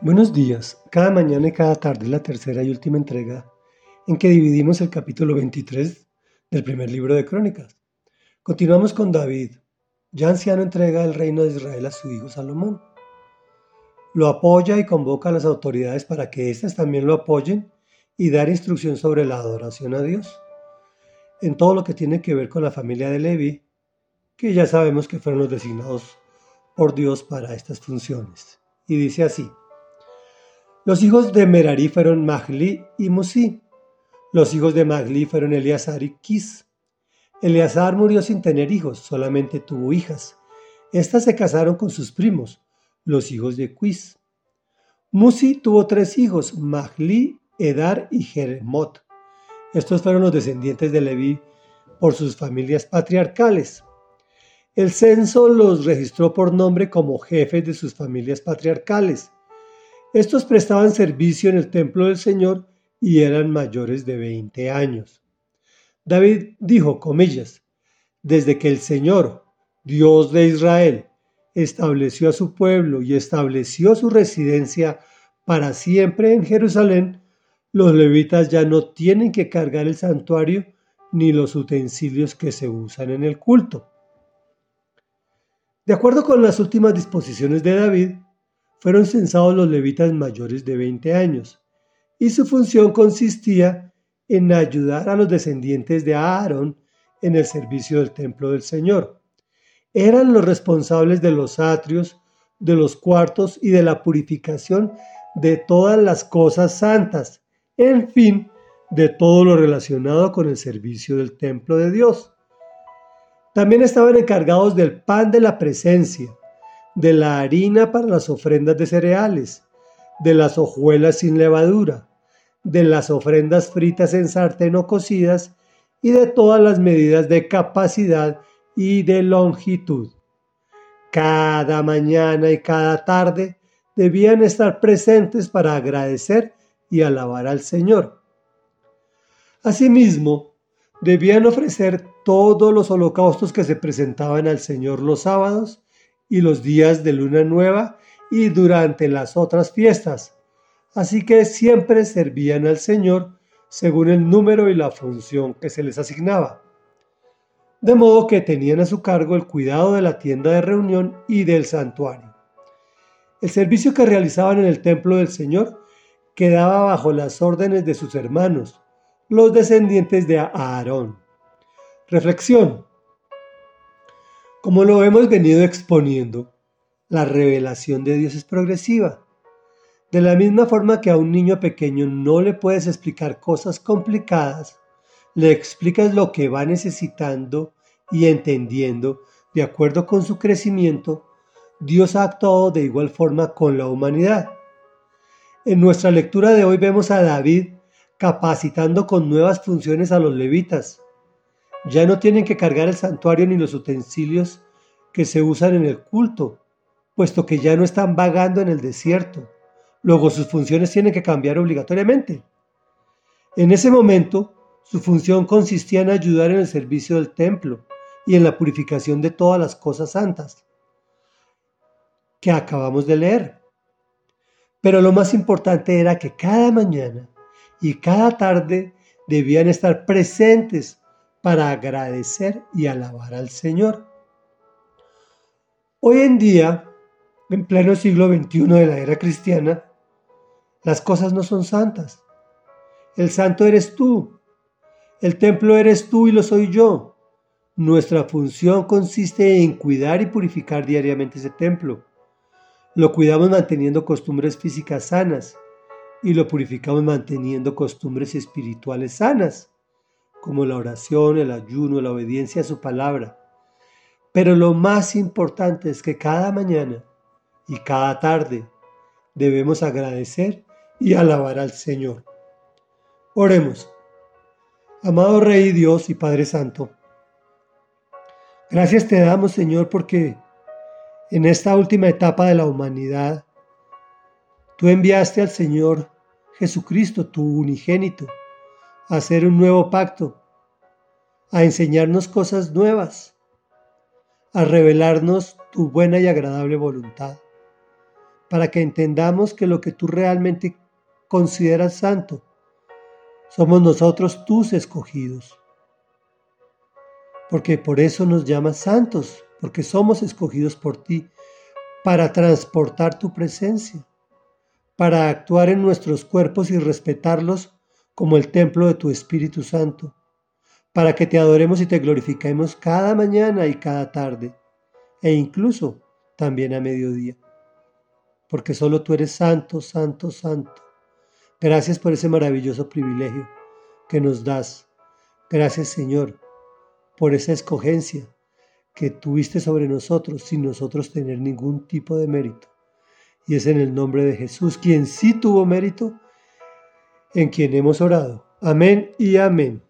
Buenos días. Cada mañana y cada tarde la tercera y última entrega en que dividimos el capítulo 23 del primer libro de Crónicas. Continuamos con David. Ya anciano entrega el reino de Israel a su hijo Salomón. Lo apoya y convoca a las autoridades para que éstas también lo apoyen y dar instrucción sobre la adoración a Dios. En todo lo que tiene que ver con la familia de Levi, que ya sabemos que fueron los designados por Dios para estas funciones. Y dice así. Los hijos de Merari fueron Magli y Musi. Los hijos de Magli fueron Eleazar y Kis. Eleazar murió sin tener hijos, solamente tuvo hijas. Estas se casaron con sus primos, los hijos de Quis. Musi tuvo tres hijos, Magli, Edar y Jeremot. Estos fueron los descendientes de Leví por sus familias patriarcales. El censo los registró por nombre como jefes de sus familias patriarcales. Estos prestaban servicio en el templo del Señor y eran mayores de 20 años. David dijo, comillas, desde que el Señor, Dios de Israel, estableció a su pueblo y estableció su residencia para siempre en Jerusalén, los levitas ya no tienen que cargar el santuario ni los utensilios que se usan en el culto. De acuerdo con las últimas disposiciones de David, fueron censados los levitas mayores de 20 años, y su función consistía en ayudar a los descendientes de Aarón en el servicio del templo del Señor. Eran los responsables de los atrios, de los cuartos y de la purificación de todas las cosas santas, en fin, de todo lo relacionado con el servicio del templo de Dios. También estaban encargados del pan de la presencia, de la harina para las ofrendas de cereales, de las hojuelas sin levadura, de las ofrendas fritas en sartén o cocidas y de todas las medidas de capacidad y de longitud. Cada mañana y cada tarde debían estar presentes para agradecer y alabar al Señor. Asimismo, debían ofrecer todos los holocaustos que se presentaban al Señor los sábados y los días de luna nueva y durante las otras fiestas. Así que siempre servían al Señor según el número y la función que se les asignaba. De modo que tenían a su cargo el cuidado de la tienda de reunión y del santuario. El servicio que realizaban en el templo del Señor quedaba bajo las órdenes de sus hermanos, los descendientes de Aarón. Reflexión. Como lo hemos venido exponiendo, la revelación de Dios es progresiva. De la misma forma que a un niño pequeño no le puedes explicar cosas complicadas, le explicas lo que va necesitando y entendiendo de acuerdo con su crecimiento, Dios ha actuado de igual forma con la humanidad. En nuestra lectura de hoy vemos a David capacitando con nuevas funciones a los levitas, ya no tienen que cargar el santuario ni los utensilios que se usan en el culto, puesto que ya no están vagando en el desierto. Luego sus funciones tienen que cambiar obligatoriamente. En ese momento, su función consistía en ayudar en el servicio del templo y en la purificación de todas las cosas santas que acabamos de leer. Pero lo más importante era que cada mañana y cada tarde debían estar presentes para agradecer y alabar al Señor. Hoy en día, en pleno siglo XXI de la era cristiana, las cosas no son santas. El santo eres tú. El templo eres tú y lo soy yo. Nuestra función consiste en cuidar y purificar diariamente ese templo. Lo cuidamos manteniendo costumbres físicas sanas y lo purificamos manteniendo costumbres espirituales sanas como la oración, el ayuno, la obediencia a su palabra. Pero lo más importante es que cada mañana y cada tarde debemos agradecer y alabar al Señor. Oremos. Amado Rey Dios y Padre Santo, gracias te damos Señor porque en esta última etapa de la humanidad, tú enviaste al Señor Jesucristo, tu unigénito, hacer un nuevo pacto, a enseñarnos cosas nuevas, a revelarnos tu buena y agradable voluntad. para que entendamos que lo que tú realmente consideras santo, somos nosotros tus escogidos. Porque por eso nos llamas santos, porque somos escogidos por ti para transportar tu presencia, para actuar en nuestros cuerpos y respetarlos como el templo de tu Espíritu Santo, para que te adoremos y te glorifiquemos cada mañana y cada tarde, e incluso también a mediodía, porque solo tú eres santo, santo, santo. Gracias por ese maravilloso privilegio que nos das. Gracias Señor por esa escogencia que tuviste sobre nosotros sin nosotros tener ningún tipo de mérito. Y es en el nombre de Jesús, quien sí tuvo mérito, en quien hemos orado. Amén y amén.